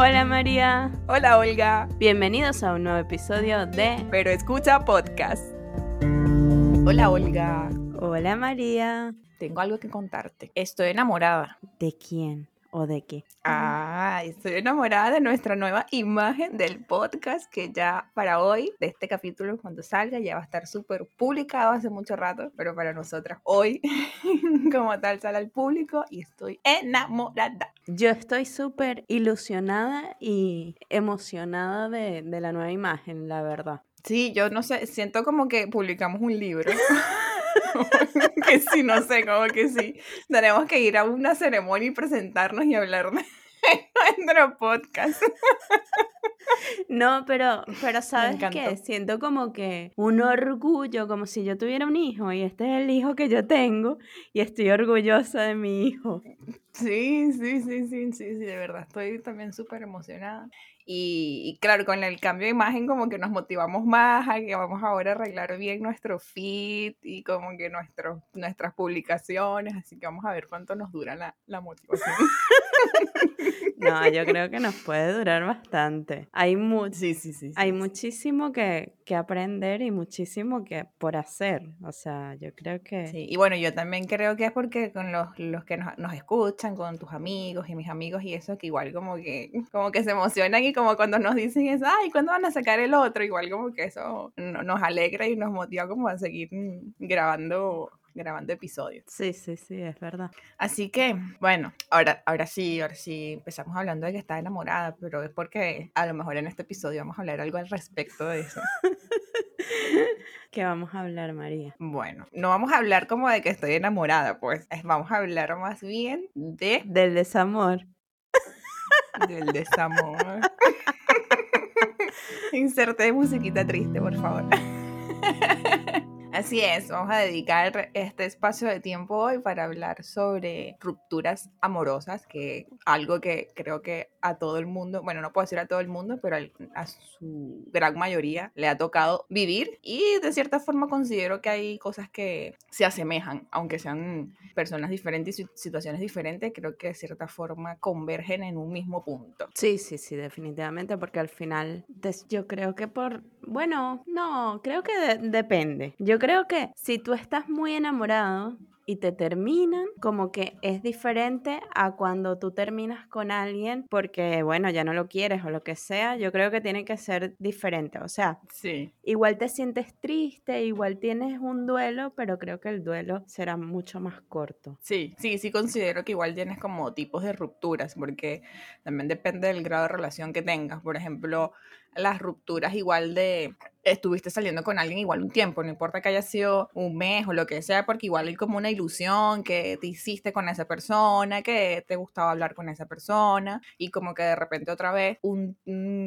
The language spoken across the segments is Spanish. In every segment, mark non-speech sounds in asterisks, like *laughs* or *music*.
Hola María. Hola Olga. Bienvenidos a un nuevo episodio de Pero escucha podcast. Hola Olga. Hola María. Tengo algo que contarte. Estoy enamorada. ¿De quién? ¿O de qué? Ah, estoy enamorada de nuestra nueva imagen del podcast que ya para hoy, de este capítulo cuando salga, ya va a estar súper publicado hace mucho rato, pero para nosotras hoy, *laughs* como tal, sale al público y estoy enamorada. Yo estoy súper ilusionada y emocionada de, de la nueva imagen, la verdad. Sí, yo no sé, siento como que publicamos un libro. *laughs* *laughs* que sí, no sé, como que sí. Tenemos que ir a una ceremonia y presentarnos y hablar de *laughs* nuestro podcast. No, pero, pero ¿sabes qué? Siento como que un orgullo, como si yo tuviera un hijo y este es el hijo que yo tengo y estoy orgullosa de mi hijo. Sí, sí, sí, sí, sí, sí, de verdad, estoy también súper emocionada. Y, claro, con el cambio de imagen como que nos motivamos más a que vamos ahora a arreglar bien nuestro feed y como que nuestras publicaciones, así que vamos a ver cuánto nos dura la, la motivación. *laughs* *laughs* No, yo creo que nos puede durar bastante. Hay, sí, sí, sí, hay muchísimo que, que, aprender y muchísimo que por hacer. O sea, yo creo que... Sí, y bueno, yo también creo que es porque con los, los que nos, nos, escuchan, con tus amigos y mis amigos y eso, que igual como que, *laughs* como que se emocionan y como cuando nos dicen eso, ay, ¿cuándo van a sacar el otro? Igual como que eso nos alegra y nos motiva como a seguir grabando grabando episodios. Sí, sí, sí, es verdad. Así que, bueno, ahora, ahora sí, ahora sí empezamos hablando de que está enamorada, pero es porque a lo mejor en este episodio vamos a hablar algo al respecto de eso. *laughs* ¿Qué vamos a hablar, María? Bueno, no vamos a hablar como de que estoy enamorada, pues vamos a hablar más bien de... Del desamor. Del desamor. *laughs* Inserte musiquita triste, por favor. *laughs* Así es, vamos a dedicar este espacio de tiempo hoy para hablar sobre rupturas amorosas, que algo que creo que a todo el mundo, bueno, no puedo decir a todo el mundo, pero a su gran mayoría le ha tocado vivir y de cierta forma considero que hay cosas que se asemejan, aunque sean personas diferentes y situaciones diferentes, creo que de cierta forma convergen en un mismo punto. Sí, sí, sí, definitivamente, porque al final yo creo que por, bueno, no, creo que depende. Yo creo que si tú estás muy enamorado, y te terminan, como que es diferente a cuando tú terminas con alguien porque, bueno, ya no lo quieres o lo que sea, yo creo que tiene que ser diferente. O sea, sí. igual te sientes triste, igual tienes un duelo, pero creo que el duelo será mucho más corto. Sí, sí, sí considero que igual tienes como tipos de rupturas, porque también depende del grado de relación que tengas. Por ejemplo, las rupturas igual de estuviste saliendo con alguien igual un tiempo, no importa que haya sido un mes o lo que sea, porque igual hay como una ilusión que te hiciste con esa persona, que te gustaba hablar con esa persona y como que de repente otra vez un,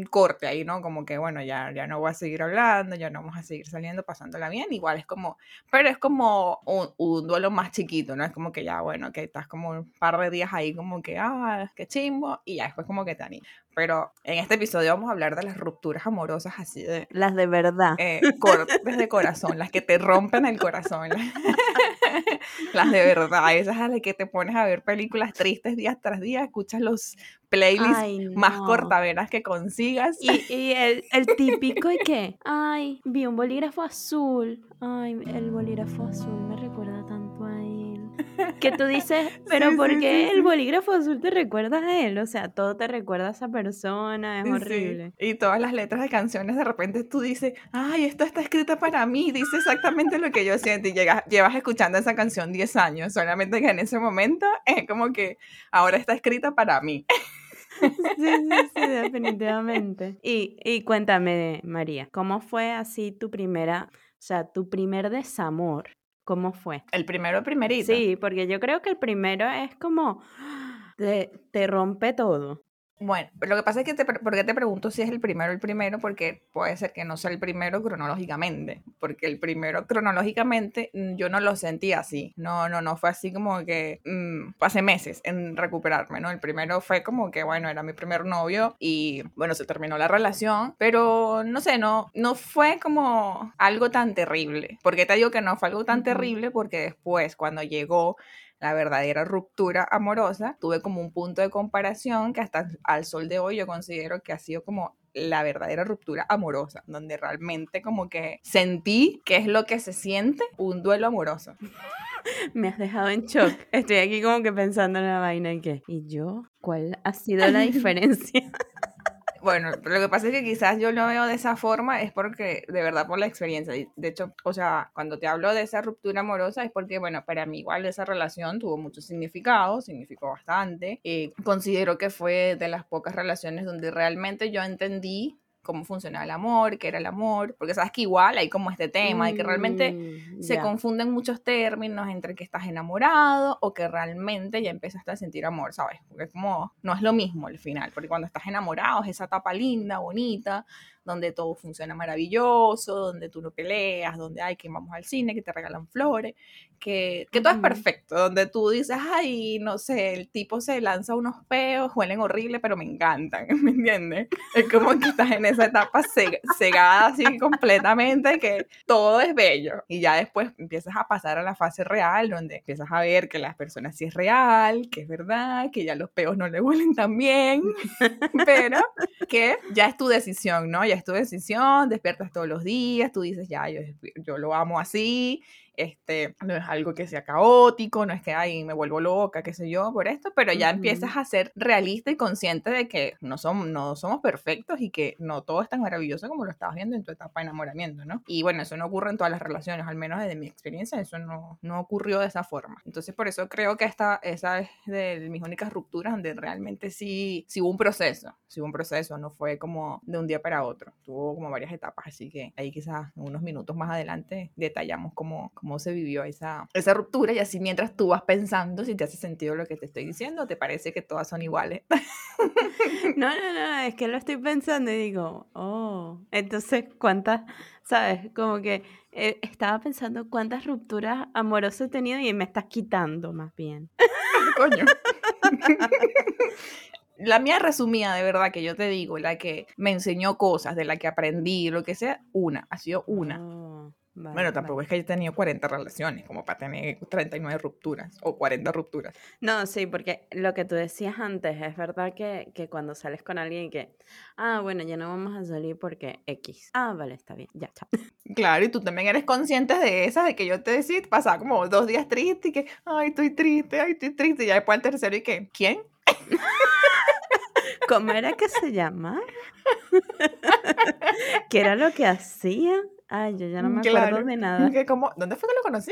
corte ahí, ¿no? Como que bueno, ya, ya no voy a seguir hablando, ya no vamos a seguir saliendo, pasándola bien, igual es como, pero es como un, duelo más chiquito, ¿no? Es como que ya, bueno, que estás como un par de días ahí como que, ah, qué chimbo, y ya después como que te animas. Pero en este episodio vamos a hablar de las rupturas amorosas así de... Las de verdad. Eh, cortes de corazón, las que te rompen el corazón. *laughs* las de verdad, esas a las que te pones a ver películas tristes día tras día, escuchas los playlists más cortaveras que consigas. Y, y el, el, típico y que, ay, vi un bolígrafo azul. Ay, el bolígrafo azul me recuerda. *laughs* Que tú dices, *laughs* pero ¿por qué el bolígrafo azul te recuerda a él? O sea, todo te recuerda a esa persona, es horrible. Y todas las letras de canciones, de repente tú dices, ay, esto está escrita para mí, dice exactamente lo que yo siento. Y llegas, llevas escuchando esa canción 10 años, solamente que en ese momento es como que ahora está escrita para mí. *laughs* Sí, sí, sí, definitivamente. Y, y cuéntame, María, ¿cómo fue así tu primera, o sea, tu primer desamor? ¿Cómo fue? El primero, primerito. Sí, porque yo creo que el primero es como, *gasps* te, te rompe todo. Bueno, lo que pasa es que, te, ¿por qué te pregunto si es el primero el primero? Porque puede ser que no sea el primero cronológicamente, porque el primero cronológicamente mm, yo no lo sentí así, no, no, no fue así como que mmm, pasé meses en recuperarme, ¿no? El primero fue como que, bueno, era mi primer novio y, bueno, se terminó la relación, pero no sé, no, no fue como algo tan terrible. ¿Por qué te digo que no fue algo tan terrible? Porque después, cuando llegó la verdadera ruptura amorosa, tuve como un punto de comparación que hasta al sol de hoy yo considero que ha sido como la verdadera ruptura amorosa, donde realmente como que sentí que es lo que se siente un duelo amoroso. *laughs* Me has dejado en shock. Estoy aquí como que pensando en la vaina y que, ¿y yo? ¿Cuál ha sido la *laughs* diferencia? Bueno, lo que pasa es que quizás yo lo veo de esa forma es porque, de verdad, por la experiencia. De hecho, o sea, cuando te hablo de esa ruptura amorosa es porque, bueno, para mí igual esa relación tuvo mucho significado, significó bastante. Y considero que fue de las pocas relaciones donde realmente yo entendí cómo funcionaba el amor, qué era el amor, porque sabes que igual hay como este tema de que realmente mm, se confunden muchos términos entre que estás enamorado o que realmente ya empezaste a sentir amor, ¿sabes? Porque es como, no es lo mismo al final, porque cuando estás enamorado es esa etapa linda, bonita, donde todo funciona maravilloso, donde tú no peleas, donde hay que vamos al cine, que te regalan flores, que, que todo es perfecto, donde tú dices, ay, no sé, el tipo se lanza unos peos, huelen horrible, pero me encantan, *laughs* ¿me entiendes? Es como que estás en esa etapa cegada así completamente, que todo es bello. Y ya después empiezas a pasar a la fase real, donde empiezas a ver que las personas sí es real, que es verdad, que ya los peos no le huelen tan bien, *laughs* pero que ya es tu decisión, ¿no? Es tu decisión, despiertas todos los días, tú dices, ya, yo, yo lo amo así, este, no es algo que sea caótico, no es que, ay, me vuelvo loca, qué sé yo, por esto, pero ya empiezas a ser realista y consciente de que no somos, no somos perfectos y que no todo es tan maravilloso como lo estabas viendo en tu etapa de enamoramiento, ¿no? Y bueno, eso no ocurre en todas las relaciones, al menos desde mi experiencia, eso no, no ocurrió de esa forma. Entonces, por eso creo que esta, esa es de mis únicas rupturas donde realmente sí, sí hubo un proceso, sí hubo un proceso, no fue como de un día para otro, tuvo como varias etapas, así que ahí quizás unos minutos más adelante detallamos cómo cómo se vivió esa, esa ruptura y así mientras tú vas pensando si te hace sentido lo que te estoy diciendo, te parece que todas son iguales. *laughs* No, no, no, es que lo estoy pensando y digo, oh, entonces cuántas, sabes, como que eh, estaba pensando cuántas rupturas amorosas he tenido y me estás quitando más bien. *laughs* Coño. *laughs* la mía resumida, de verdad, que yo te digo, la que me enseñó cosas, de la que aprendí, lo que sea, una, ha sido una. Oh bueno, tampoco es que haya tenido 40 relaciones, como para tener 39 rupturas o 40 rupturas. No, sí, porque lo que tú decías antes, es verdad que, que cuando sales con alguien que, ah, bueno, ya no vamos a salir porque X. Ah, vale, está bien, ya, chao. *laughs* Claro, y tú también eres consciente de esas, de que yo te decía, pasaba como dos días triste y que, ay, estoy triste, ay, estoy triste, y ya después el tercero y que, ¿quién? *laughs* ¿Cómo era que se llama? *laughs* ¿Qué era lo que hacía? Ay, yo ya no me acuerdo de nada. Que como, ¿Dónde fue que lo conocí?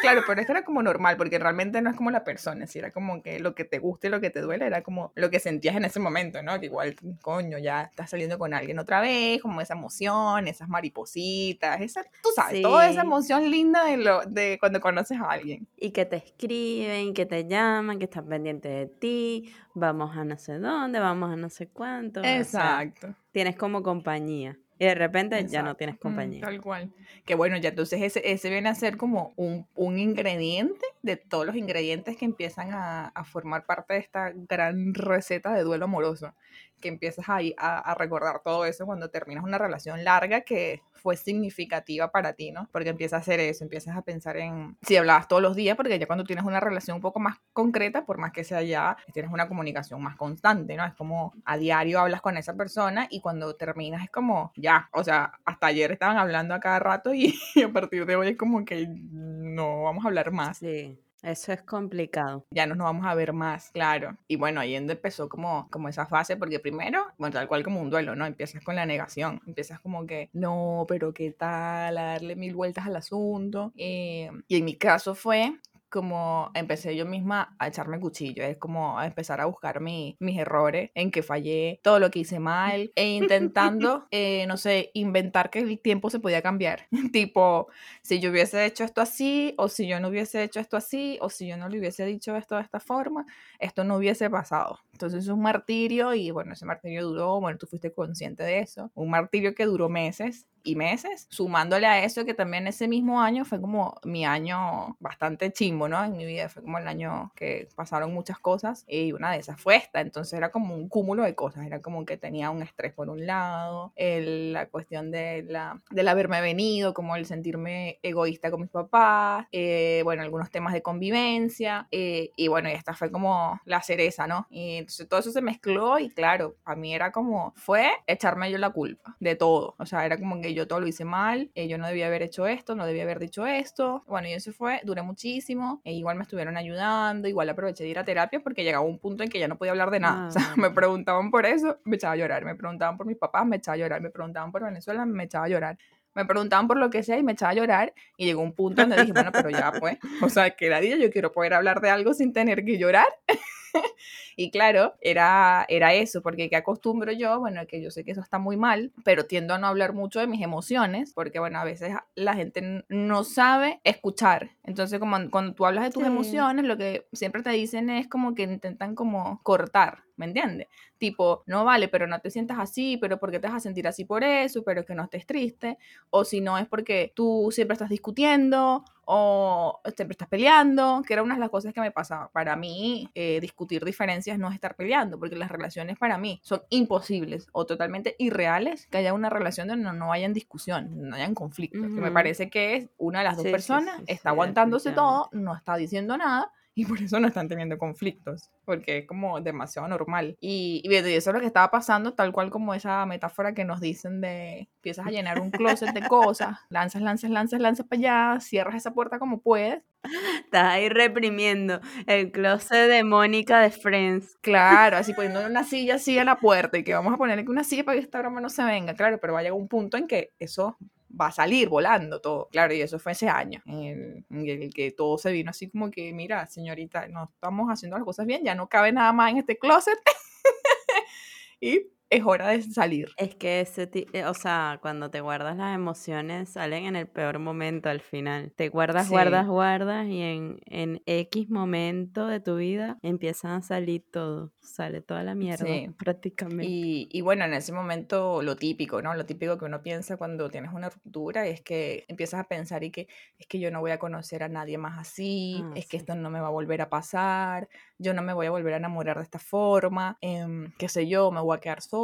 Claro, pero es que era como normal, porque realmente no es como la persona, si era como que lo que te gusta y lo que te duele era como lo que sentías en ese momento, ¿no? Que igual, coño, ya estás saliendo con alguien otra vez, como esa emoción, esas maripositas, esa, tú sabes, toda esa emoción linda de, lo, de cuando conoces a alguien. Y que te escriben, que te llaman, que están pendientes de ti, vamos a no sé dónde, vamos a no sé cuánto. Exacto. tienes como compañía. Y de repente ya no tienes compañía. tal cual. Que bueno, ya entonces ese, ese viene a ser como un, un ingrediente de todos los ingredientes que empiezan a, a, formar parte de esta gran receta de duelo amoroso que empiezas ahí a, recordar todo eso cuando terminas una relación larga que fue significativa para ti, ¿no? Porque empiezas a hacer eso, empiezas a pensar en si hablabas todos los días, porque ya cuando tienes una relación un poco más concreta, por más que sea ya, tienes una comunicación más constante, ¿no? Es como a diario hablas con esa persona y cuando terminas es como, ya, o sea, hasta ayer estaban hablando a cada rato y, y *laughs* a partir de hoy es como que no vamos a hablar más. Sí. Eso es complicado. Ya no nos vamos a ver más, claro. Y bueno, ahí empezó como, como esa fase, porque primero, bueno, tal cual como un duelo, ¿no? Empiezas con la negación, empiezas como que, no, pero ¿qué tal? A darle mil vueltas al asunto. Eh, y en mi caso fue como empecé yo misma a echarme cuchillo, es como a empezar a buscar mi, mis errores, en que fallé, todo lo que hice mal, e intentando, *laughs* eh, no sé, inventar que el tiempo se podía cambiar. *laughs* tipo, si yo hubiese hecho esto así, o si yo no hubiese hecho esto así, o si yo no le hubiese dicho esto de esta forma, esto no hubiese pasado. Entonces es un martirio y bueno, ese martirio duró, bueno, tú fuiste consciente de eso, un martirio que duró meses, y meses, sumándole a eso que también ese mismo año fue como mi año bastante chimbo, ¿no? En mi vida fue como el año que pasaron muchas cosas y una de esas fue esta, entonces era como un cúmulo de cosas, era como que tenía un estrés por un lado, el, la cuestión de la, del haberme venido, como el sentirme egoísta con mis papás, eh, bueno, algunos temas de convivencia eh, y bueno, y esta fue como la cereza, ¿no? Y entonces todo eso se mezcló y claro, a mí era como, fue echarme yo la culpa de todo, o sea, era como que yo todo lo hice mal, eh, yo no debía haber hecho esto, no debía haber dicho esto, bueno, y eso fue, duré muchísimo, e igual me estuvieron ayudando, igual aproveché de ir a terapia porque llegaba un punto en que ya no podía hablar de nada, o sea, *laughs* me preguntaban por eso, me echaba a llorar, me preguntaban por mis papás, me echaba a llorar, me preguntaban por Venezuela, me echaba a llorar. Me preguntaban por lo que sea y me echaba a llorar y llegó un punto donde dije, bueno, pero ya pues, o sea, que era día yo quiero poder hablar de algo sin tener que llorar. *laughs* *laughs* y claro, era, era eso, porque que acostumbro yo, bueno, que yo sé que eso está muy mal, pero tiendo a no hablar mucho de mis emociones, porque bueno, a veces la gente no sabe escuchar. Entonces, como cuando tú hablas de tus emociones, lo que siempre te dicen es como que intentan como cortar, ¿me entiendes? Tipo, no vale, pero no te sientas así, pero ¿por qué te vas a sentir así por eso? Pero que no estés triste. O si no es porque tú siempre estás discutiendo o siempre estás peleando, que era una de las cosas que me pasaba. Para mí, eh, discutir diferencias no es estar peleando, porque las relaciones para mí son imposibles o totalmente irreales que haya una relación donde no, no hayan discusión, no hayan conflictos. Que me parece que es una de las dos personas, está aguantándose todo, no está diciendo nada y por eso no están teniendo conflictos, porque es como demasiado normal. Y, y, eso es lo que estaba pasando, tal cual como esa metáfora que nos dicen de empiezas a llenar un closet de cosas, *laughs* lanzas, lanzas, lanzas, lanzas para allá, cierras esa puerta como puedes. Estás ahí reprimiendo el closet de Mónica de Friends. Claro, así *laughs* poniendo una silla así a la puerta y que vamos a ponerle una silla para que esta broma no se venga, claro, pero va a llegar un punto en que eso va a salir volando todo. Claro, y eso fue ese año, en el, que todo se vino así como que, mira, señorita, no estamos haciendo las cosas bien, ya no cabe nada más en este closet. *laughs* y es hora de salir. Es que ese, eh, o sea, cuando te guardas las emociones salen en el peor momento al final. Te guardas, guardas, guardas y en, en X momento de tu vida empiezan a salir todo. Sale toda la mierda prácticamente. Y, y, bueno, en ese momento lo típico, ¿no? Lo típico que uno piensa cuando tienes una ruptura es que empiezas a pensar y que es que yo no voy a conocer a nadie más así, ah, es que esto no me va a volver a pasar, yo no me voy a volver a enamorar de esta forma, eh, qué sé yo, me voy a quedar sola.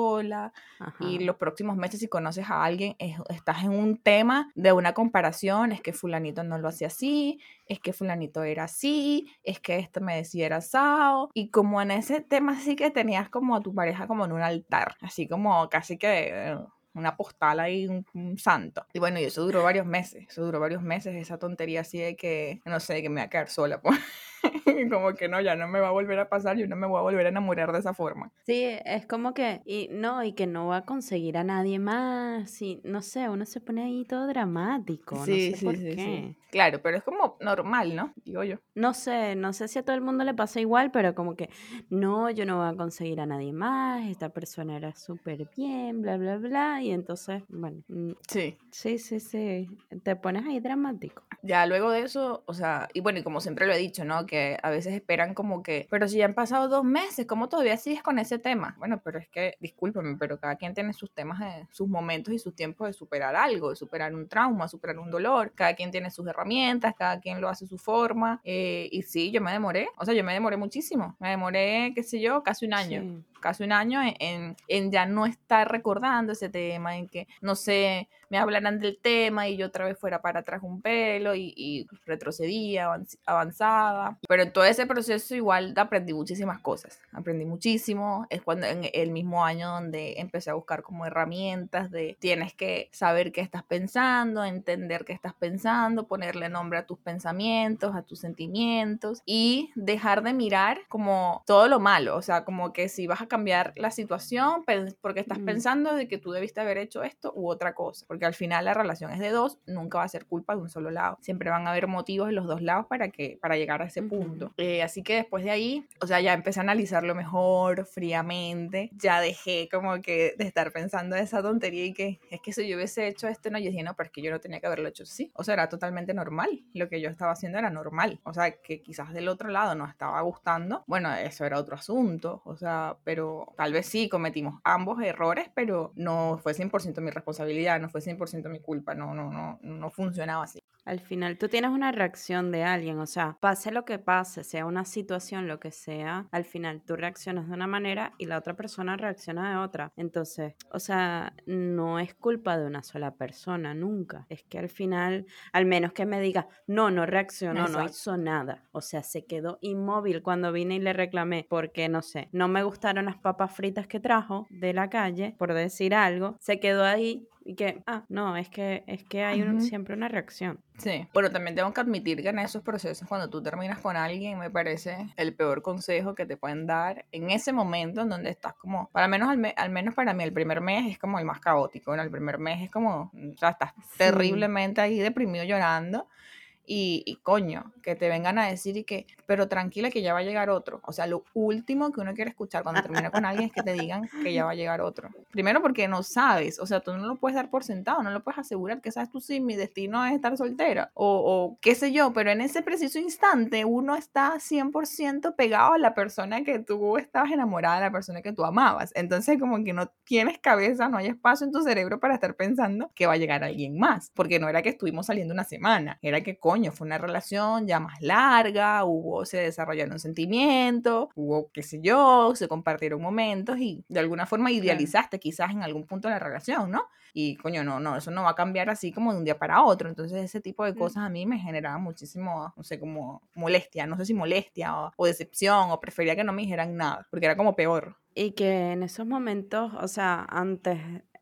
Y los próximos meses, si conoces a alguien, estás en un tema de una comparación, es que fulanito no lo hacía así, es que fulanito era así, es que esto me decía era sao. Y como en ese tema sí que tenías como a tu pareja como en un altar, así como casi que... Una postal ahí, un, santo. Y bueno, y eso duró varios meses, eso duró varios meses, esa tontería así de que, no sé, que me voy a quedar sola, pues. *laughs* como que no, ya no me va a volver a pasar, yo no me voy a volver a enamorar de esa forma. Sí, es como que, y no, y que no va a conseguir a nadie más, y no sé, uno se pone ahí todo dramático, sí, no sé sí, por sí, qué. Claro, pero es como normal, ¿no? Digo yo. No sé, no sé si a todo el mundo le pasa igual, pero como que, no, yo no voy a conseguir a nadie más, esta persona era súper bien, bla, bla, bla, y entonces, bueno. Mm, sí. Sí, sí, sí, te pones ahí dramático. Ya luego de eso, o sea, y bueno, y como siempre lo he dicho, ¿no? Que a veces esperan como que, pero si ya han pasado dos meses, ¿cómo todavía sigues con ese tema? Bueno, pero es que, discúlpeme, pero cada quien tiene sus temas, de, sus momentos y sus tiempos de superar algo, de superar un trauma, superar un dolor, cada quien tiene sus herramientas, cada quien lo hace a su forma, eh, y sí, yo me demoré, o sea, yo me demoré muchísimo, me demoré, qué sé yo, casi un año. Casi un año en, en, ya no estar recordando ese tema, en que, no sé, me hablaran del tema y yo otra vez fuera para atrás un pelo y, y retrocedía, avanzaba. Pero en todo ese proceso igual aprendí muchísimas cosas. Aprendí muchísimo. Es cuando en el mismo año donde empecé a buscar como herramientas de tienes que saber qué estás pensando, entender qué estás pensando, ponerle nombre a tus pensamientos, a tus sentimientos y dejar de mirar como todo lo malo. O sea, como que si vas a cambiar la situación porque estás pensando de que tú debiste haber hecho esto u otra cosa. Porque al final la relación es de dos, nunca va a ser culpa de un solo lado. Siempre van a haber motivos de los dos lados para, que, para llegar a ese punto. Eh, así que después de ahí, o sea, ya empecé a analizarlo mejor, fríamente. Ya dejé como que de estar pensando esa tontería y que es que si yo hubiese hecho esto, no, yo dije, no, pero es que yo no tenía que haberlo hecho así. O sea, era totalmente normal. Lo que yo estaba haciendo era normal. O sea, que quizás del otro lado no estaba gustando. Bueno, eso era otro asunto. O sea, pero tal vez sí cometimos ambos errores, pero no fue 100% mi responsabilidad, no fue 100% mi culpa, no, no, no, no funcionaba así. Al final tú tienes una reacción de alguien, o sea, pase lo que pase, sea una situación, lo que sea, al final tú reaccionas de una manera y la otra persona reacciona de otra. Entonces, o sea, no es culpa de una sola persona, nunca. Es que al final, al menos que me diga, no, no reaccionó, no hizo nada. O sea, se quedó inmóvil cuando vine y le reclamé porque, no sé, no me gustaron las papas fritas que trajo de la calle, por decir algo. Se quedó ahí y que, ah, no, es que, es que hay siempre una reacción. Sí, bueno, también tengo que admitir que en esos procesos, cuando tú terminas con alguien, me parece el peor consejo que te pueden dar en ese momento en donde estás como, para menos al, menos para mí, el primer mes es como el más caótico, ¿no? El primer mes es como, o sea, estás terriblemente ahí deprimido llorando y, coño, que te vengan a decir y que, pero tranquila que ya va a llegar otro. O sea, lo último que uno quiere escuchar cuando termina con alguien es que te digan que ya va a llegar otro. Primero porque no sabes, o sea, tú no lo puedes dar por sentado, no lo puedes asegurar que sabes tú sí, mi destino es estar soltera o, o qué sé yo, pero en ese preciso instante uno está 100% pegado a la persona que tú estabas enamorada, a la persona que tú amabas. Entonces como que no tienes cabeza, no hay espacio en tu cerebro para estar pensando que va a llegar alguien más, porque no era que estuvimos saliendo una semana, era que fue una relación ya más larga, hubo, se desarrollaron sentimientos, hubo, qué sé yo, se compartieron momentos y de alguna forma idealizaste quizás en algún punto la relación, ¿no? Y coño, no, no, eso no va a cambiar así como de un día para otro. Entonces ese tipo de cosas a mí me generaban muchísimo, no sé, como molestia, no sé si molestia o, o decepción o prefería que no me dijeran nada, porque era como peor. Y que en esos momentos, o sea, antes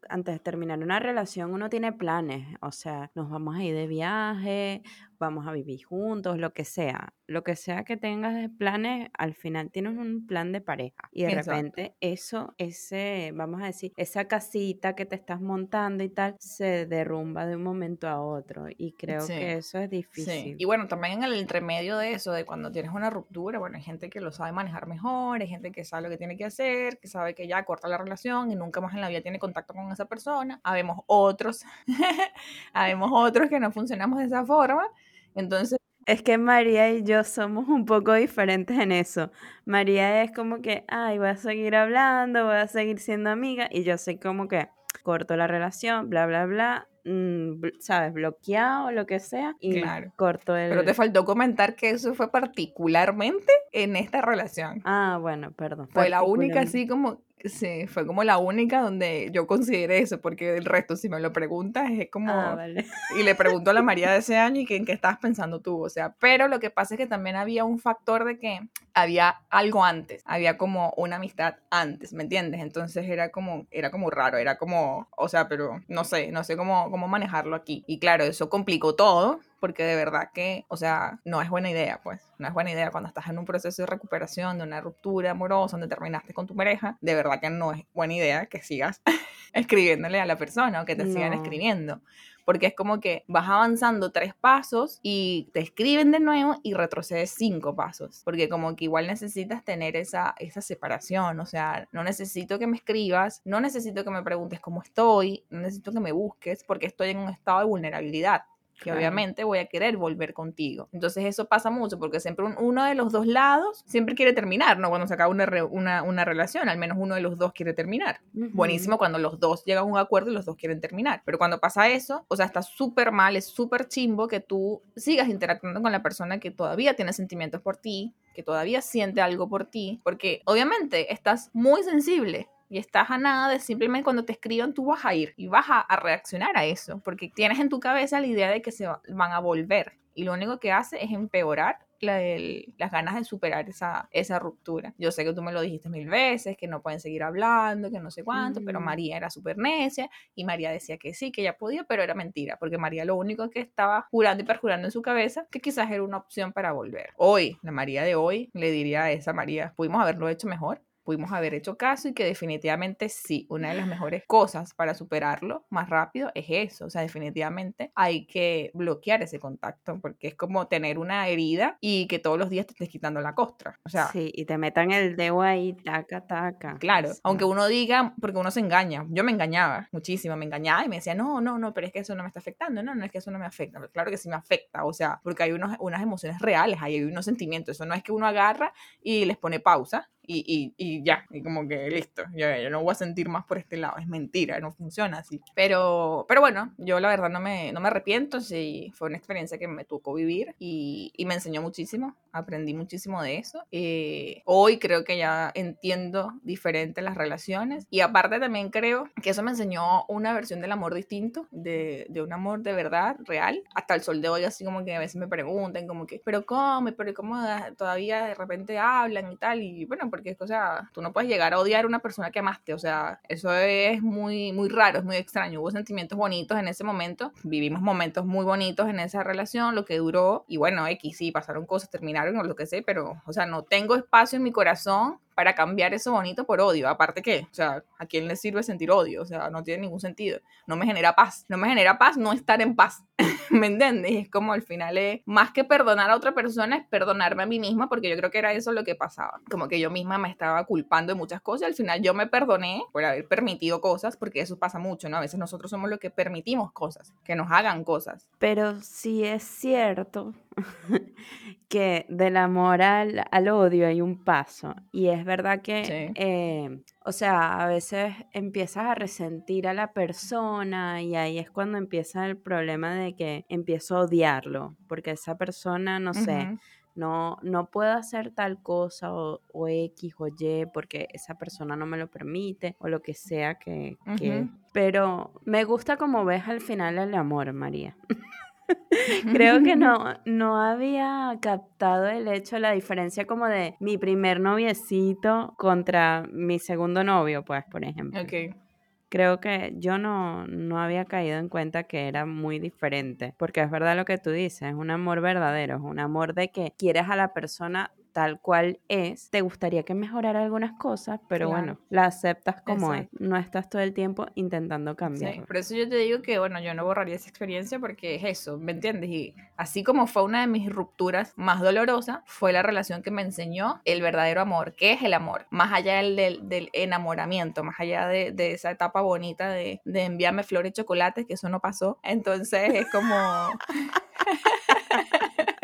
antes de terminar una relación uno tiene planes, o sea, nos vamos a ir de viaje, vamos a vivir juntos, lo que sea. Lo que sea que tengas de planes, al final tienes un plan de pareja. Y de repente eso, ese, vamos a decir, esa casita que te estás montando y tal, se derrumba de un momento a otro. Y creo que eso es difícil. Y bueno, también en el entremedio de eso, de cuando tienes una ruptura, bueno, hay gente que lo sabe manejar mejor, hay gente que sabe lo que tiene que hacer, que sabe que ya corta la relación y nunca más en la vida tiene contacto con esa persona. Habemos otros, *laughs* habemos otros que no funcionamos de esa forma entonces... Es que María y yo somos un poco diferentes en eso. María es como que, ay, voy a seguir hablando, voy a seguir siendo amiga, y yo soy como que corto la relación, bla, bla, bla, ¿sabes? Bloqueado, lo que sea, y corto el... Pero te faltó comentar que eso fue particularmente en esta relación. Ah, bueno, perdón. Fue la única así como Sí, fue como la única donde yo consideré eso, porque el resto, si me lo preguntas, es como... Ah, y le pregunto a la María de ese año y que, en qué estabas pensando tú, o sea, pero lo que pasa es que también había un factor de que había algo antes, había como una amistad antes, ¿me entiendes? Entonces era como, era como raro, era como, o sea, pero no sé, no sé cómo, cómo manejarlo aquí. Y claro, eso complicó todo, porque de verdad que, o sea, no es buena idea, pues, no es buena idea cuando estás en un proceso de recuperación, de una ruptura amorosa, donde terminaste con tu pareja, de verdad que no es buena idea que sigas *laughs* escribiéndole a la persona o que te sigan escribiendo porque es como que vas avanzando tres pasos y te escriben de nuevo y retrocedes cinco pasos, porque como que igual necesitas tener esa, esa separación, o sea, no necesito que me escribas, no necesito que me preguntes cómo estoy, no necesito que me busques porque estoy en un estado de vulnerabilidad que obviamente voy a querer volver contigo. Entonces eso pasa mucho porque siempre uno de los dos lados siempre quiere terminar, ¿no? Cuando se acaba una, una, una relación, al menos uno de los dos quiere terminar. Buenísimo cuando los dos llegan a un acuerdo y los dos quieren terminar. Pero cuando pasa eso, o sea, está súper mal, es súper chimbo que tú sigas interactuando con la persona que todavía tiene sentimientos por ti, que todavía siente algo por ti, porque obviamente estás muy sensible y estás a nada de simplemente cuando te escriban tú vas a ir y vas a, reaccionar a eso, porque tienes en tu cabeza la idea de que se van a volver y lo único que hace es empeorar las ganas de superar esa, esa ruptura. Yo sé que tú me lo dijiste mil veces, que no pueden seguir hablando, que no sé cuánto, pero María era súper necia y María decía que sí, que ella podía, pero era mentira, porque María lo único que estaba jurando y perjurando en su cabeza que quizás era una opción para volver. Hoy, la María de hoy, le diría a esa María, pudimos haberlo hecho mejor, pudimos haber hecho caso y que definitivamente sí, una de las mejores cosas para superarlo más rápido es eso, o sea, definitivamente hay que bloquear ese contacto porque es como tener una herida y que todos los días te estés quitando la costra, o sea, sí, y te metan el dedo ahí, taca, taca. Claro, aunque uno diga, porque uno se engaña, yo me engañaba muchísimo, me engañaba y me decía, no, no, no, pero es que eso no me está afectando, no, no es que eso no me afecta, pero claro que sí me afecta, o sea, porque hay unos, unas emociones reales, hay unos sentimientos, eso no es que uno agarra y les pone pausa y, y, ya, y como que listo, yo, yo, no voy a sentir más por este lado, es mentira, no funciona así. Pero, pero bueno, yo la verdad no me, no me arrepiento, sí, fue una experiencia que me tocó vivir y, y me enseñó muchísimo, aprendí muchísimo de eso. Eh, hoy creo que ya entiendo diferente las relaciones y aparte también creo que eso me enseñó una versión del amor distinto, de, de un amor de verdad, real, hasta el sol de hoy, así como que a veces me preguntan como que, pero ¿cómo? ¿Pero cómo todavía de repente hablan y tal? Y bueno, porque es que, o sea, tú no puedes llegar a odiar a una persona que amaste, o sea, eso es muy, muy raro, es muy extraño. Hubo sentimientos bonitos en ese momento, vivimos momentos muy bonitos en esa relación, lo que duró, y bueno, X, sí, pasaron cosas, terminaron o lo que sé, pero, o sea, no tengo espacio en mi corazón para cambiar eso bonito por odio. Aparte que, o sea, ¿a quién le sirve sentir odio? O sea, no tiene ningún sentido. No me genera paz. No me genera paz no estar en paz. *laughs* ¿Me entiendes? Es como al final es, más que perdonar a otra persona, es perdonarme a mí misma, porque yo creo que era eso lo que pasaba. Como que yo misma me estaba culpando de muchas cosas. Al final yo me perdoné por haber permitido cosas, porque eso pasa mucho, ¿no? A veces nosotros somos los que permitimos cosas, que nos hagan cosas. Pero sí es cierto *laughs* que del amor al, al, odio hay un paso. Y es verdad que, eh, o sea, a veces empiezas a resentir a la persona y ahí es cuando empieza el problema de que empiezo a odiarlo, porque esa persona, no sé, no, no puedo hacer tal cosa o, X o Y porque esa persona no me lo permite o lo que sea que... que... Pero me gusta como ves al final el amor, María. *laughs* *laughs* Creo que *laughs* no, no había captado el hecho, la diferencia como de mi primer noviecito contra mi segundo novio, pues, por ejemplo. Creo que yo no, no había caído en cuenta que era muy diferente, porque es verdad lo que tú dices, es un amor verdadero, es un amor de que quieres a la persona tal cual es, te gustaría que mejorara algunas cosas, pero bueno, la aceptas como es. No estás todo el tiempo intentando cambiar. Sí, por eso yo te digo que, bueno, yo no borraría esa experiencia porque es eso, ¿me entiendes? Y así como fue una de mis rupturas más dolorosas, fue la relación que me enseñó el verdadero amor. ¿Qué es el amor? Más allá del, del, enamoramiento, más allá de, de, esa etapa bonita de, de enviarme flores y chocolates, que eso no pasó. Entonces es como... *laughs*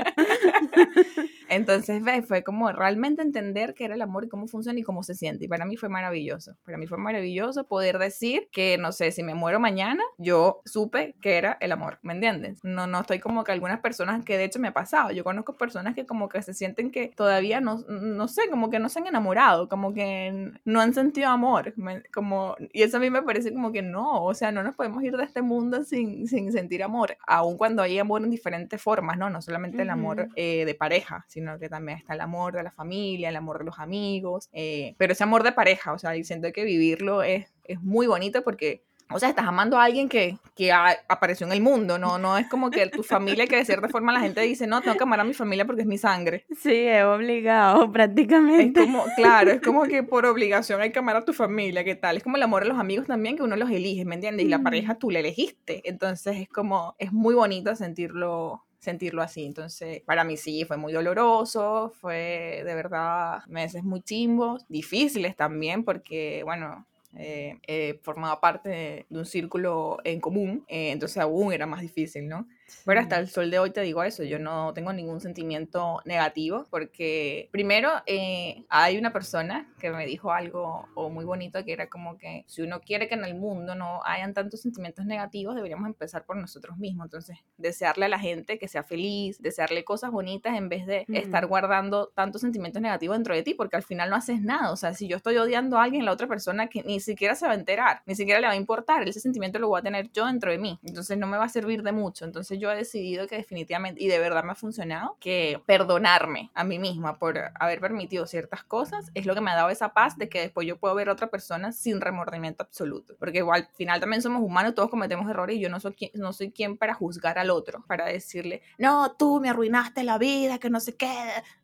*laughs* Entonces, fue como realmente entender qué era el amor y cómo funciona y cómo se siente. Y para mí fue maravilloso. Para mí fue maravilloso poder decir que, no sé, si me muero mañana, yo supe que era el amor. ¿Me entiendes? No, no estoy como que algunas personas que de hecho me ha pasado. Yo conozco personas que como que se sienten que todavía no, no sé, como que no se han enamorado, como que no han sentido amor. como, y eso a mí me parece como que no, o sea, no nos podemos ir de este mundo sin, sin sentir amor, aun cuando hay amor en diferentes formas, ¿no? No solamente el amor eh, de pareja, sino que también está el amor de la familia, el amor de los amigos, eh, pero ese amor de pareja, o sea, diciendo que vivirlo es, es muy bonito porque o sea, estás amando a alguien que, que apareció en el mundo, ¿no? No es como que tu familia, que de cierta forma la gente dice, no, tengo que amar a mi familia porque es mi sangre. Sí, es obligado *laughs* prácticamente. Es como, claro, es como que por obligación hay que amar a tu familia, ¿qué tal? Es como el amor a los amigos también, que uno los elige, ¿me entiendes? Y la pareja tú le elegiste. Entonces es como, es muy bonito sentirlo sentirlo así. Entonces, para mí sí, fue muy doloroso, fue de verdad meses muy chimbos, difíciles también, porque, bueno, eh, eh, formaba parte de, un círculo en común, eh, entonces aún era más difícil, ¿no? Pero hasta el sol de hoy te digo eso, yo no tengo ningún sentimiento negativo porque primero eh, hay una persona que me dijo algo muy bonito que era como que si uno quiere que en el mundo no hayan tantos sentimientos negativos, deberíamos empezar por nosotros mismos. Entonces, desearle a la gente que sea feliz, desearle cosas bonitas en vez de estar guardando tantos sentimientos negativos dentro de ti porque al final no haces nada. O sea, si yo estoy odiando a alguien, la otra persona que ni siquiera se va a enterar, ni siquiera le va a importar, ese sentimiento lo voy a tener yo dentro de mí. Entonces, no me va a servir de mucho. Entonces, yo he decidido que definitivamente, y de verdad me ha funcionado, que perdonarme a mí misma por haber permitido ciertas cosas es lo que me ha dado esa paz de que después yo puedo ver a otra persona sin remordimiento absoluto. Porque igual, al final también somos humanos, todos cometemos errores y yo no soy, quien, no soy quien para juzgar al otro, para decirle, no, tú me arruinaste la vida, que no sé qué.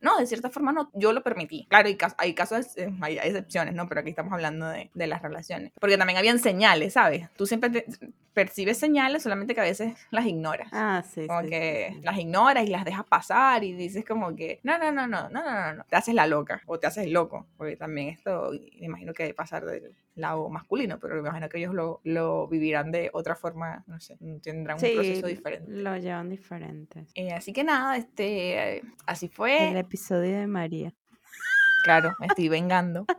No, de cierta forma no, yo lo permití. Claro, hay, casos, hay casos, eh, hay excepciones, ¿no? Pero aquí estamos hablando de, de las relaciones. Porque también habían señales, ¿sabes? Tú siempre percibes señales, solamente que a veces las ignoras. Ah, sí. Como que las ignoras y las dejas pasar y dices como que, no, no, no, no, no, no, no, te haces la loca o te haces loco, porque también esto, me imagino que debe pasar del lado masculino, pero me imagino que ellos lo, lo vivirán de otra forma, no sé, tendrán un proceso diferente. lo llevan diferente. Eh, así que nada, este, así fue. El episodio de María. Claro, me estoy vengando. *laughs*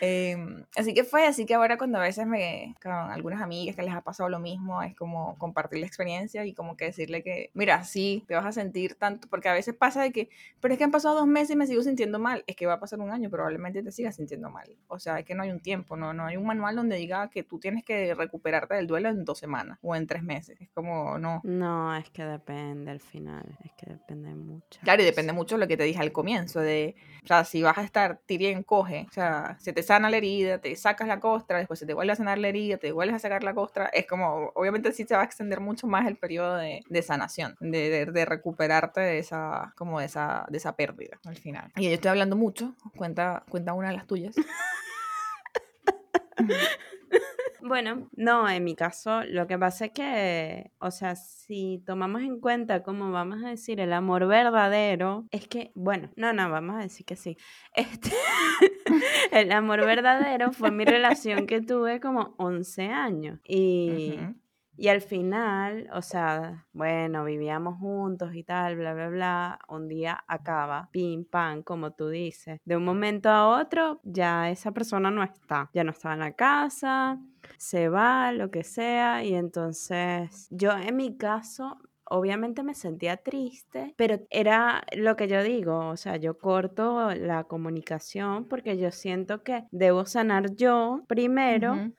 Em, así que fue, así que ahora cuando a veces me, con algunas amigas que les ha pasado lo mismo, es como compartir la experiencia y como que decirle que, mira, sí, te vas a sentir tanto, porque a veces pasa de que, pero es que han pasado dos meses y me sigo sintiendo mal, es que va a pasar un año, probablemente te sigas sintiendo mal. O sea, es que no hay un tiempo, no, no hay un manual donde diga que tú tienes que recuperarte del duelo en dos semanas o en tres meses. Es como, no. No, es que depende al final, es que depende mucho. Claro, y depende mucho de lo que te dije al comienzo, de, o sea, si vas a estar tirien coge, o sea, se te sana la herida, te sacas la costra, después se te vuelve a sanar la herida, te vuelves a sacar la costra, es como, obviamente sí se va a extender mucho más el periodo de, de sanación, de, de, recuperarte de esa, como de esa, de esa pérdida al final. Y yo estoy hablando mucho, cuenta, cuenta una de las tuyas. *laughs* Bueno, no, en mi caso, lo que pasa es que, o sea, si tomamos en cuenta, como vamos a decir, el amor verdadero, es que, bueno, no, no, vamos a decir que sí. *laughs* Este, *laughs* el amor verdadero fue mi *laughs* relación que tuve como 11 años. Y, y al final, o sea, bueno, vivíamos juntos y tal, bla, bla, bla. Un día acaba, pim, pam, como tú dices. De un momento a otro, ya esa persona no está. Ya no estaba en la casa, se va, lo que sea. Y entonces, yo en mi caso, obviamente me sentía triste, pero era lo que yo digo, o sea, yo corto la comunicación porque yo siento que debo sanar yo primero.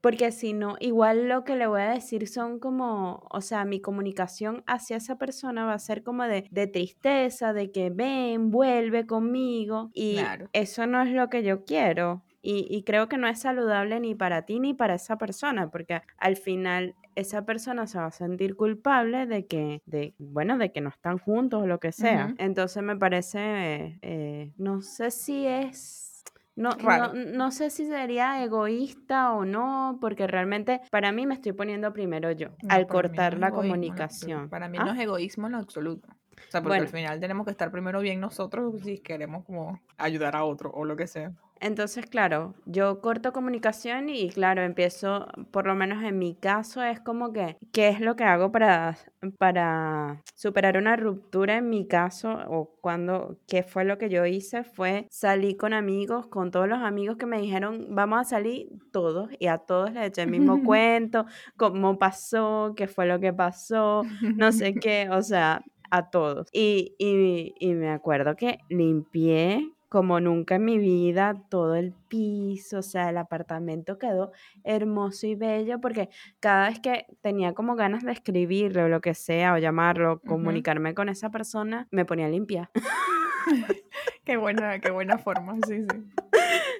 Porque si no, igual lo que le voy a decir son como, o sea, mi comunicación hacia esa persona va a ser como de, tristeza, de que ven, vuelve conmigo. Y eso no es lo que yo quiero. Y, creo que no es saludable ni para ti ni para esa persona, porque al final esa persona se va a sentir culpable de que, de, bueno, de que no están juntos o lo que sea. Entonces me parece, eh, no sé si es no, no, sé si sería egoísta o no, porque realmente para mí me estoy poniendo primero yo, al cortar la comunicación. Para mí no ¿Ah? es egoísmo en lo absoluto. O sea, porque al final tenemos que estar primero bien nosotros si queremos como ayudar a otro o lo que sea. Entonces, claro, yo corto comunicación y claro, empiezo, por lo menos en mi caso, es como que, ¿qué es lo que hago para, para superar una ruptura en mi caso? O cuando, ¿qué fue lo que yo hice? Fue salir con amigos, con todos los amigos que me dijeron, vamos a salir todos, y a todos les eché el mismo *laughs* cuento, cómo pasó, qué fue lo que pasó, no sé *laughs* qué, o sea, a todos. Y, y, y me acuerdo que limpié como nunca en mi vida, todo el piso, o sea, el apartamento quedó hermoso y bello porque cada vez que tenía como ganas de escribirlo o lo que sea, o llamarlo, comunicarme con esa persona, me ponía a limpiar. *laughs* qué buena, qué buena forma, sí, sí.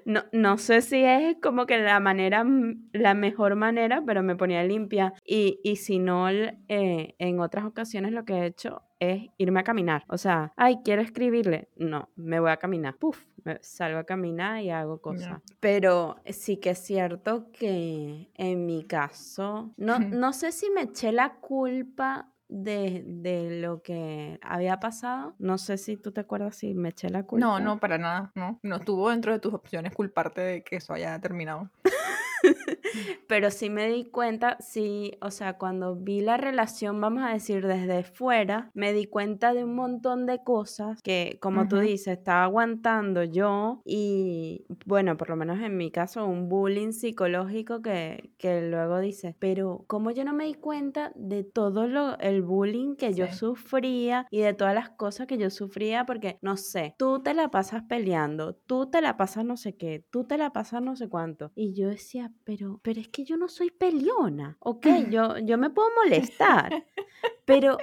No, no sé si es como que la manera, la mejor manera, pero me ponía limpia. Y, y si no, eh, en otras ocasiones lo que he hecho es irme a caminar. O sea, ay, quiero escribirle. No, me voy a caminar. Puf, me salgo a caminar y hago cosas. Pero sí que es cierto que en mi caso, no, no sé si me eché la culpa de, de, lo que había pasado. No sé si tú te acuerdas si me eché la culpa. No, no, para nada. No, no estuvo dentro de tus opciones culparte de que eso haya terminado. *laughs* Pero sí me di cuenta, sí, o sea, cuando vi la relación, vamos a decir, desde fuera, me di cuenta de un montón de cosas que, como tú dices, estaba aguantando yo y, bueno, por lo menos en mi caso, un bullying psicológico que, que luego dice, pero ¿cómo yo no me di cuenta de todo lo, el bullying que yo sufría y de todas las cosas que yo sufría? Porque, no sé, tú te la pasas peleando, tú te la pasas no sé qué, tú te la pasas no sé cuánto. Y yo decía, pero, pero es que yo no soy peleona, ok, yo, yo me puedo molestar, *laughs* pero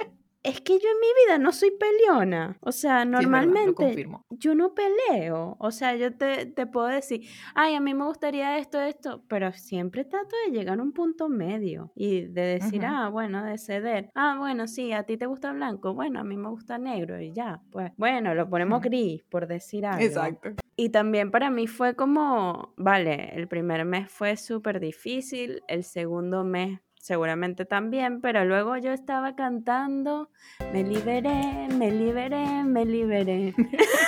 es que yo en mi vida no soy peleona. O sea, normalmente yo no peleo. O sea, yo te, te, puedo decir, ay, a mí me gustaría esto, esto, pero siempre trato de llegar a un punto medio y de decir, ah, bueno, de ceder. Ah, bueno, sí, a ti te gusta blanco. Bueno, a mí me gusta negro y ya, pues, bueno, lo ponemos gris, por decir algo. Exacto. Y también para mí fue como, vale, el primer mes fue súper difícil, el segundo mes seguramente también, pero luego yo estaba cantando, me liberé, me liberé, me liberé. *laughs*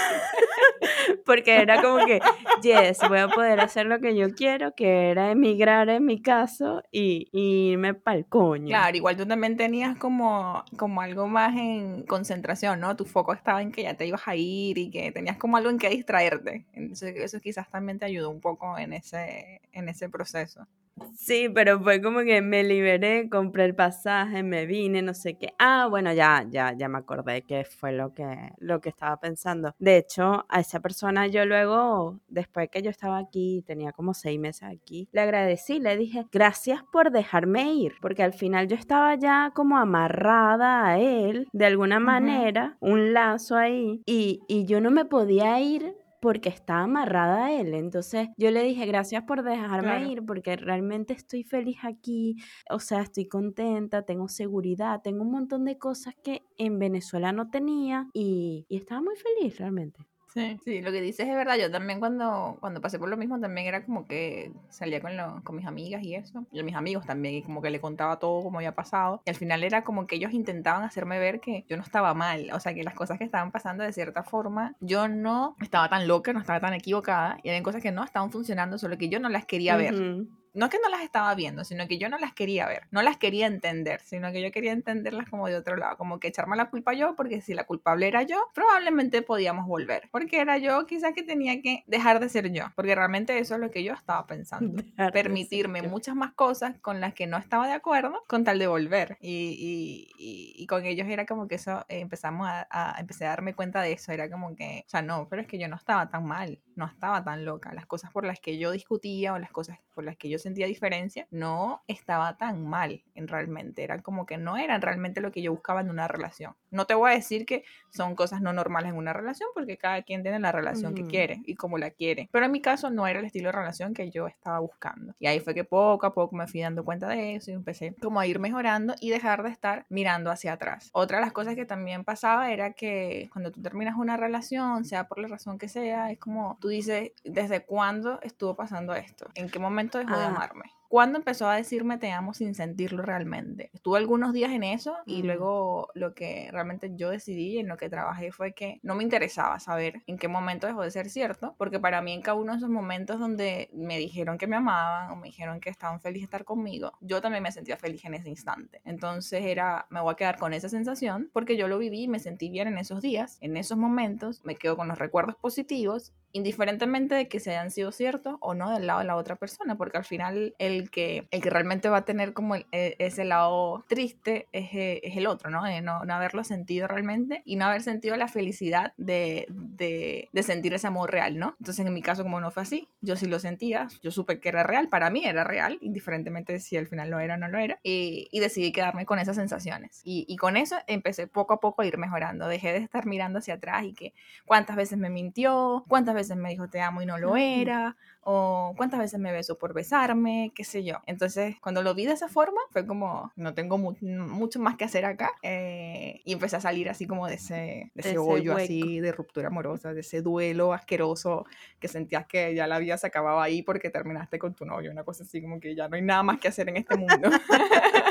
*laughs* Porque era como que, yes, voy a poder hacer lo que yo quiero, que era emigrar en mi caso y, y irme pa'l coño. Claro, igual tú también tenías como, como algo más en concentración, ¿no? Tu foco estaba en que ya te ibas a ir y que tenías como algo en que distraerte. Entonces eso quizás también te ayudó un poco en ese, en ese proceso. Sí, pero fue como que me liberé, compré el pasaje, me vine, no sé qué. Ah, bueno, ya, ya, ya me acordé que fue lo que, lo que estaba pensando. De hecho, a esa persona yo luego, después que yo estaba aquí, tenía como seis meses aquí, le agradecí, le dije, gracias por dejarme ir, porque al final yo estaba ya como amarrada a él, de alguna manera, un lazo ahí, y, y yo no me podía ir porque está amarrada a él. Entonces yo le dije, gracias por dejarme ir, porque realmente estoy feliz aquí, o sea, estoy contenta, tengo seguridad, tengo un montón de cosas que en Venezuela no tenía y, y estaba muy feliz realmente. Sí. sí, lo que dices es verdad. Yo también cuando, cuando pasé por lo mismo también era como que salía con, lo, con mis amigas y eso. Y a mis amigos también, y como que le contaba todo como había pasado. Y al final era como que ellos intentaban hacerme ver que yo no estaba mal. O sea, que las cosas que estaban pasando de cierta forma, yo no estaba tan loca, no estaba tan equivocada. Y eran cosas que no estaban funcionando, solo que yo no las quería ver no es que no las estaba viendo, sino que yo no las quería ver, no las quería entender, sino que yo quería entenderlas como de otro lado, como que echarme la culpa yo, porque si la culpable era yo, probablemente podíamos volver, porque era yo quizás que tenía que dejar de ser yo, porque realmente eso es lo que yo estaba pensando, *laughs* permitirme muchas más cosas con las que no estaba de acuerdo con tal de volver, y, y, y, con ellos era como que eso, eh, empezamos a, a, empecé a darme cuenta de eso, era como que, o sea, no, pero es que yo no estaba tan mal, no estaba tan loca, las cosas por las que yo discutía o las cosas por las que yo sentía diferencia, no estaba tan mal en realmente. Eran como que no eran realmente lo que yo buscaba en una relación. No te voy a decir que son cosas no normales en una relación porque cada quien tiene la relación que quiere y como la quiere. Pero en mi caso no era el estilo de relación que yo estaba buscando. Y ahí fue que poco a poco me fui dando cuenta de eso y empecé como a ir mejorando y dejar de estar mirando hacia atrás. Otra de las cosas que también pasaba era que cuando tú terminas una relación, sea por la razón que sea, es como tú dices, ¿desde cuándo estuvo pasando esto? ¿En qué momento dejó de amarme? ¿Cuándo empezó a decirme te amo sin sentirlo realmente? Estuve algunos días en eso y luego lo que realmente yo decidí y en lo que trabajé fue que no me interesaba saber en qué momento dejó de ser cierto, porque para mí en cada uno de esos momentos donde me dijeron que me amaban o me dijeron que estaban felices de estar conmigo, yo también me sentía feliz en ese instante. Entonces era, me voy a quedar con esa sensación porque yo lo viví y me sentí bien en esos días, en esos momentos, me quedo con los recuerdos positivos, indiferentemente de que se hayan sido ciertos o no del lado de la otra persona, porque al final el el que, el que realmente va a tener como e, ese lado triste es, es el otro, ¿no? No, no, haberlo sentido realmente y no haber sentido la felicidad de, de, sentir ese amor real, ¿no? Entonces en mi caso como no fue así, yo sí lo sentía, yo supe que era real, para mí era real, indiferentemente de si al final lo era o no lo era, y, y decidí quedarme con esas sensaciones. Y, y, con eso empecé poco a poco a ir mejorando, dejé de estar mirando hacia atrás y que cuántas veces me mintió, cuántas veces me dijo te amo y no lo era, o cuántas veces me besó por besarme, qué sé yo. Entonces, cuando lo vi de esa forma, fue como, no tengo mucho más que hacer acá. Eh, y empecé a salir así como de ese, de ese, hoyo así de ruptura amorosa, de ese duelo asqueroso que sentías que ya la vida se acababa ahí porque terminaste con tu novio, una cosa así como que ya no hay nada más que hacer en este mundo. *laughs*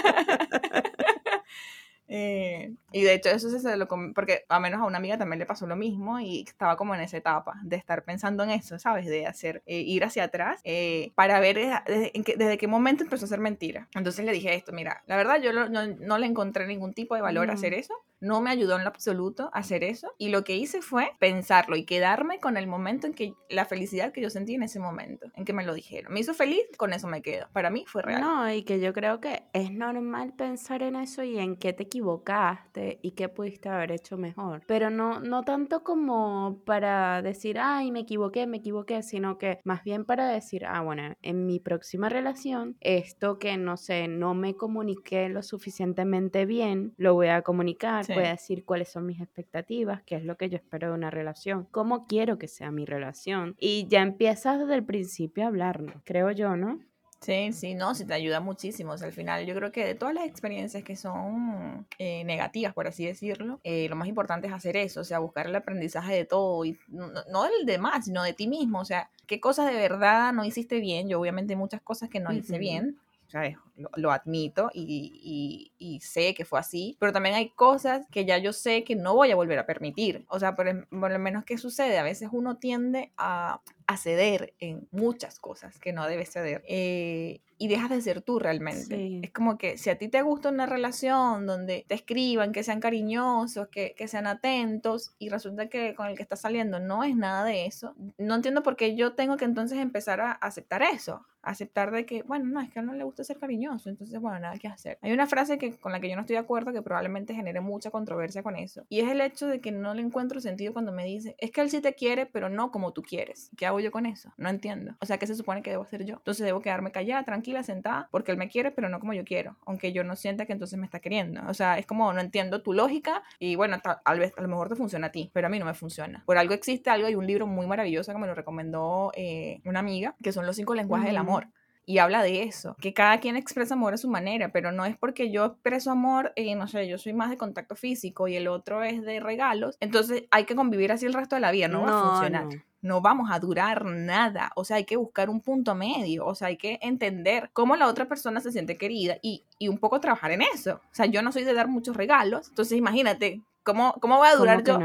Eh, y de hecho eso se lo porque a menos a una amiga también le pasó lo mismo y estaba como en esa etapa de estar pensando en eso, ¿sabes? De hacer, eh, ir hacia atrás eh, para ver desde, desde, qué momento empezó a ser mentira. Entonces le dije esto, mira, la verdad yo no, no, le encontré ningún tipo de valor a hacer eso, no me ayudó en lo absoluto a hacer eso y lo que hice fue pensarlo y quedarme con el momento en que la felicidad que yo sentí en ese momento, en que me lo dijeron. Me hizo feliz, con eso me quedo. Para mí fue real. No, y que yo creo que es normal pensar en eso y en qué te equivocaste y qué pudiste haber hecho mejor. Pero no, no tanto como para decir, ay, me equivoqué, me equivoqué, sino que más bien para decir, ah, bueno, en mi próxima relación, esto que no sé, no me comuniqué lo suficientemente bien, lo voy a comunicar voy a decir cuáles son mis expectativas, qué es lo que yo espero de una relación, cómo quiero que sea mi relación. Y ya empiezas desde el principio a hablarlo, creo yo, ¿no? Sí, sí, no, sí te ayuda muchísimo. al final yo creo que de todas las experiencias que son eh, negativas, por así decirlo, eh, lo más importante es hacer eso, o sea, buscar el aprendizaje de todo, y no, no, del demás, sino de ti mismo, o sea, qué cosas de verdad no hiciste bien. Yo obviamente muchas cosas que no hice bien, o sea, lo, admito y, y, sé que fue así, pero también hay cosas que ya yo sé que no voy a volver a permitir. O sea, por, por lo menos, ¿qué sucede? A veces uno tiende a, a ceder en muchas cosas que no debes ceder. Eh, y dejas de ser tú realmente. Es como que si a ti te gusta una relación donde te escriban, que sean cariñosos, que, que, sean atentos, y resulta que con el que estás saliendo no es nada de eso, no entiendo por qué yo tengo que entonces empezar a aceptar eso, aceptar de que, bueno, no, es que a él no le gusta ser cariñoso, entonces, bueno, nada que hacer. Hay una frase que, con la que yo no estoy de acuerdo que probablemente genere mucha controversia con eso, y es el hecho de que no le encuentro sentido cuando me dice, es que él sí te quiere, pero no como tú quieres. ¿Qué hago yo con eso? No entiendo. O sea, ¿qué se supone que debo hacer yo? Entonces debo quedarme callada, tranquila, sentada, porque él me quiere, pero no como yo quiero, aunque yo no sienta que entonces me está queriendo. O sea, es como, no entiendo tu lógica, y bueno, tal vez a lo mejor te funciona a ti, pero a mí no me funciona. Por algo existe algo, hay un libro muy maravilloso que me lo recomendó eh, una amiga, que son los cinco lenguajes del amor y habla de eso, que cada quien expresa amor a su manera, pero no es porque yo expreso amor, eh, no sé, yo soy más de contacto físico y el otro es de regalos, entonces hay que convivir así el resto de la vida, no, va a funcionar. No. vamos a durar nada, o sea, hay que buscar un punto medio, o sea, hay que entender cómo la otra persona se siente querida y, y un poco trabajar en eso. O sea, yo no soy de dar muchos regalos, entonces imagínate, ¿Cómo, ¿Cómo voy a durar yo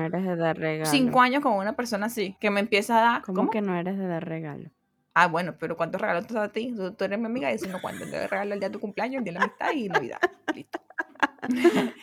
cinco años con una persona así? Que me empieza a dar... ¿Cómo, que no eres de dar regalos? Ah, bueno, pero ¿cuántos regalos te a ti? Tú, eres mi amiga y eso no cuánto. Te regalo el día de tu cumpleaños, el día de la amistad y Navidad. Listo. *laughs*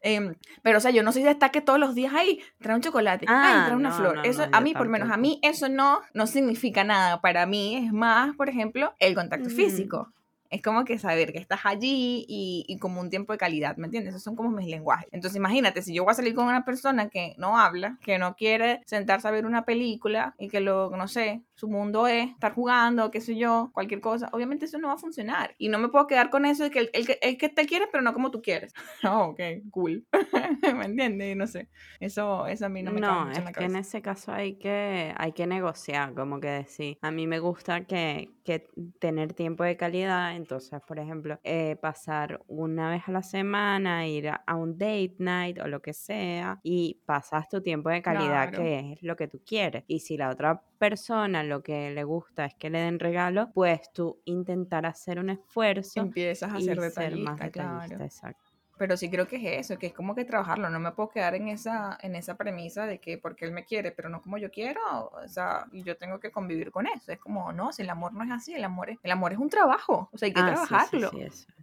Em, pero, o sea, yo no soy de estar que todos los días, ay, trae un chocolate, ah, trae una flor. eso, a mí, por lo menos, a mí eso no, no significa nada. Para mí es más, por ejemplo, el contacto físico. Es como que saber que estás allí y, y, como un tiempo de calidad, ¿me entiendes? Esos son como mis lenguajes. Entonces imagínate, si yo voy a salir con una persona que no habla, que no quiere sentarse a ver una película y que lo, no sé, su mundo es estar jugando, qué sé yo, cualquier cosa, obviamente eso no va a funcionar. Y no me puedo quedar con eso de que el, el, que te quiere, pero no como tú quieres. *laughs* oh, ok, cool. *laughs* ¿Me entiendes? No sé. Eso, eso a mí no me No, mucho es en la que en ese caso hay que, hay que negociar, como que decir, a mí me gusta que, que tener tiempo de calidad entonces, por ejemplo, eh, pasar una vez a la semana, ir a, un date night o lo que sea, y pasas tu tiempo de calidad, que es lo que tú quieres. Y si la otra persona lo que le gusta es que le den regalo, pues tú intentar hacer un esfuerzo. Empiezas a ser más detallista, exacto pero sí creo que es eso, que es como que trabajarlo, no me puedo quedar en esa, en esa premisa de que porque él me quiere, pero no como yo quiero, o sea, y yo tengo que convivir con eso, es como, no, si el amor no es así, el amor es, el amor es un trabajo, o sea, hay que ah, trabajarlo,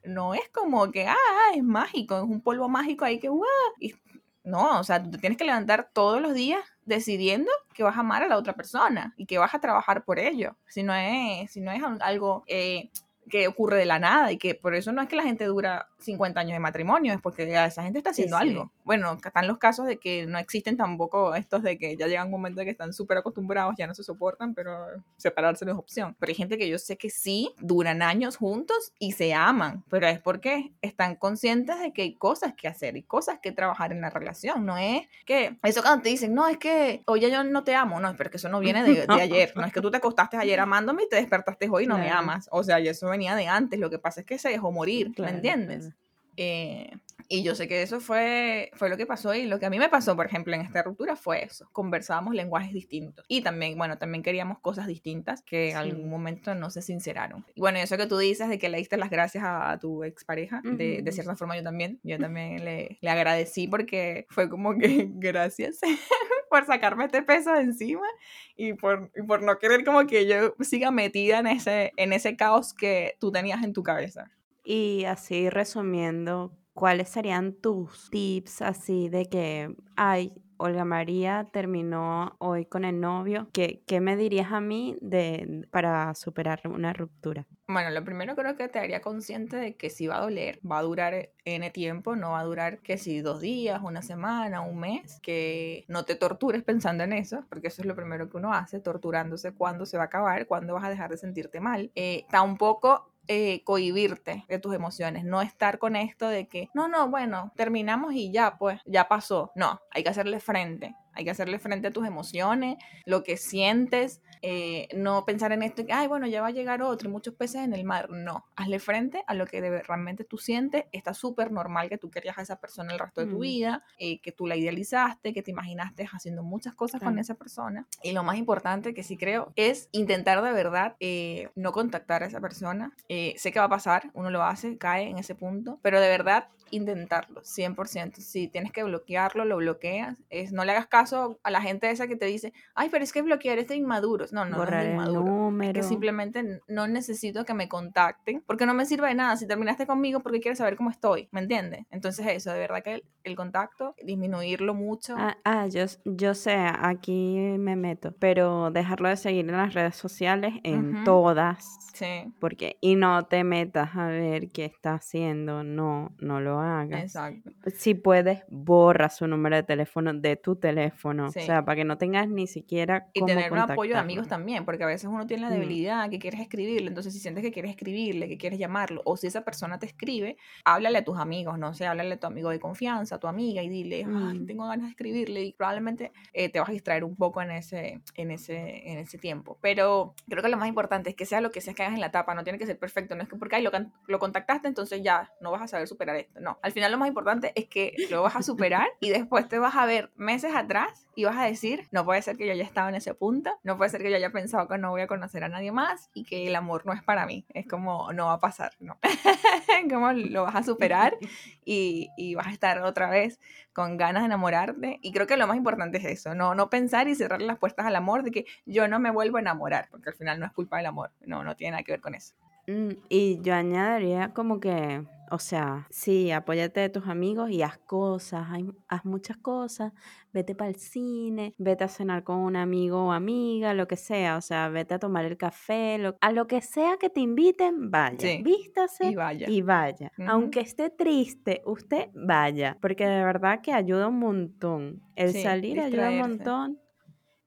no es como que, ah, es mágico, es un polvo mágico ahí que, ¡guau! Y, no, o sea, tú tienes que levantar todos los días decidiendo que vas a amar a la otra persona y que vas a trabajar por ello. Si no es, si no es algo eh, que ocurre de la nada y que por eso no es que la gente dura 50 años de matrimonio, es porque esa gente está haciendo algo. Bueno, están los casos de que no existen tampoco estos de que ya llega un momento de que están súper acostumbrados, ya no se soportan, pero separarse no es opción. Pero hay gente que yo sé que sí, duran años juntos y se aman, pero es porque están conscientes de que hay cosas que hacer y cosas que trabajar en la relación. No es que eso cuando te dicen, no, es que oye, yo no te amo, no, pero que eso no viene de, *laughs* ayer. No es que tú te acostaste ayer amándome y te despertaste hoy y no me amas. O sea, y eso venía de antes. Lo que pasa es que se dejó morir, ¿me entiendes? Eh, y yo sé que eso fue, fue lo que pasó y lo que a mí me pasó, por ejemplo, en esta ruptura fue eso. Conversábamos lenguajes distintos. Y también, bueno, también queríamos cosas distintas que en algún momento no se sinceraron. Y bueno, eso que tú dices de que le diste las gracias a, tu expareja, de, de, cierta forma yo también, yo también le, le agradecí porque fue como que *laughs* gracias *laughs* por sacarme este peso de encima y por, y por no querer como que yo siga metida en ese, en ese caos que tú tenías en tu cabeza. Y así resumiendo, ¿cuáles serían tus tips así de que, ay, Olga María terminó hoy con el novio. ¿Qué, qué me dirías a mí de, para superar una ruptura? Bueno, lo primero creo que te haría consciente de que si va a doler, va a durar N tiempo, no va a durar que si dos días, una semana, un mes, que no te tortures pensando en eso, porque eso es lo primero que uno hace, torturándose cuándo se va a acabar, cuándo vas a dejar de sentirte mal. Eh, tampoco eh, cohibirte de tus emociones, no estar con esto de que, no, no, bueno, terminamos y ya, pues, ya pasó. No, hay que hacerle frente, hay que hacerle frente a tus emociones, lo que sientes, eh, no pensar en esto, que, ay, bueno, ya va a llegar otro y muchos peces en el mar. No, hazle frente a lo que realmente tú sientes. Está súper normal que tú querías a esa persona el resto de tu vida, eh, que tú la idealizaste, que te imaginaste haciendo muchas cosas con esa persona. Y lo más importante que sí creo es intentar de verdad eh, no contactar a esa persona. sé que va a pasar, uno lo hace, cae en ese punto, pero de verdad intentarlo, 100%. Si tienes que bloquearlo, lo bloqueas. Es, no le hagas caso a la gente esa que te dice, ay, pero es que bloquear es de inmaduros. No, no, no es de inmaduro. Es que simplemente no necesito que me contacten porque no me sirve de nada. Si terminaste conmigo, porque quieres saber cómo estoy, ¿me entiendes? Entonces eso, de verdad que el, contacto, disminuirlo mucho. Ah, ah, yo, yo sé, aquí me meto, pero dejarlo de seguir en las redes sociales, en todas. Sí. Porque, y no te metas a ver qué está haciendo, no, no lo hagas. Exacto. Si puedes, borra su número de teléfono de tu teléfono. O sea, para que no tengas ni siquiera. Y tener un apoyo de amigos también, porque a veces uno tiene la mm. debilidad que quieres escribirle. Entonces, si sientes que quieres escribirle, que quieres llamarlo, o si esa persona te escribe, háblale a tus amigos, no sé, háblale a tu amigo de confianza, a tu amiga, y dile, ay, mm. tengo ganas de escribirle. Y probablemente eh, te vas a distraer un poco en ese, en, ese, en ese tiempo. Pero creo que lo más importante es que sea lo que sea que hagas en la etapa, no tiene que ser perfecto. No es que porque ay, lo, lo contactaste, entonces ya no vas a saber superar esto. No, al final lo más importante es que lo vas a superar y después te vas a ver meses atrás y vas a decir, no puede ser que yo haya estado en ese punto, no puede ser que yo haya pensado que no voy a conocer a nadie más y que el amor no es para mí. Es como, no va a pasar, ¿no? *laughs* como lo vas a superar y, y, vas a estar otra vez con ganas de enamorarte. Y creo que lo más importante es eso, no, no pensar y cerrar las puertas al amor de que yo no me vuelvo a enamorar, porque al final no es culpa del amor, no, no tiene nada que ver con eso. Mm, y yo añadiría como que o sea, sí, apóyate de tus amigos y haz cosas, haz muchas cosas, vete para el cine, vete a cenar con un amigo o amiga, lo que sea, o sea, vete a tomar el café, a lo que sea que te inviten, vaya, vístase y vaya. Y vaya. Aunque esté triste, usted vaya, porque de verdad que ayuda un montón. El salir ayuda un montón.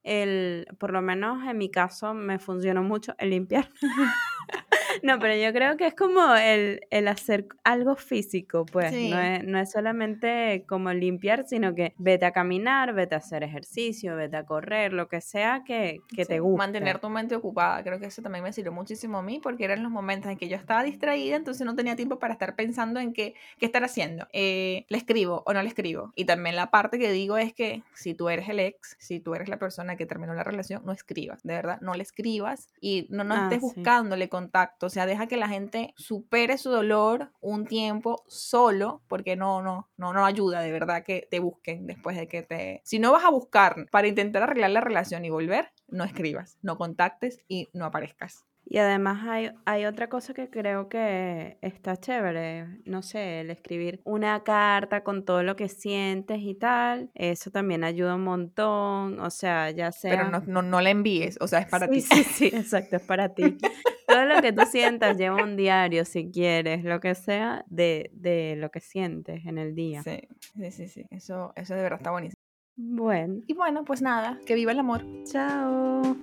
El, por lo menos en mi caso me funcionó mucho el limpiar. *laughs* No, pero yo creo que es como el, hacer algo físico, pues. No, es, no es solamente como limpiar, sino que vete a caminar, vete a hacer ejercicio, vete a correr, lo que sea que, te guste. Mantener tu mente ocupada, creo que eso también me sirvió muchísimo a mí, porque eran los momentos en que yo estaba distraída, entonces no tenía tiempo para estar pensando en qué, qué estar haciendo. Eh, ¿Le escribo o no le escribo? Y también la parte que digo es que si tú eres el ex, si tú eres la persona que terminó la relación, no escribas, de verdad, no le escribas y no, no ah, estés buscándole contacto o sea, deja que la gente supere su dolor un tiempo solo, porque no, no, no, no ayuda de verdad que te busquen después de que te... Si no vas a buscar para intentar arreglar la relación y volver, no escribas, no contactes y no aparezcas. Y además hay, hay otra cosa que creo que está chévere, no sé, el escribir una carta con todo lo que sientes y tal, eso también ayuda un montón, o sea, ya sea... Pero no, no, no la envíes, o sea, es para ti. Sí, sí, exacto, es para ti. todo lo que tú sientas, lleva un diario si quieres, lo que sea, de, de lo que sientes en el día. Sí, sí, sí, sí, eso, eso de verdad está buenísimo. Bueno. Y bueno, pues nada, que viva el amor. Chao.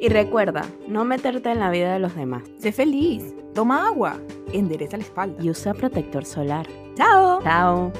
Y recuerda, no meterte en la vida de los demás. Sé feliz, toma agua, endereza la espalda y usa protector solar. Chao. Chao.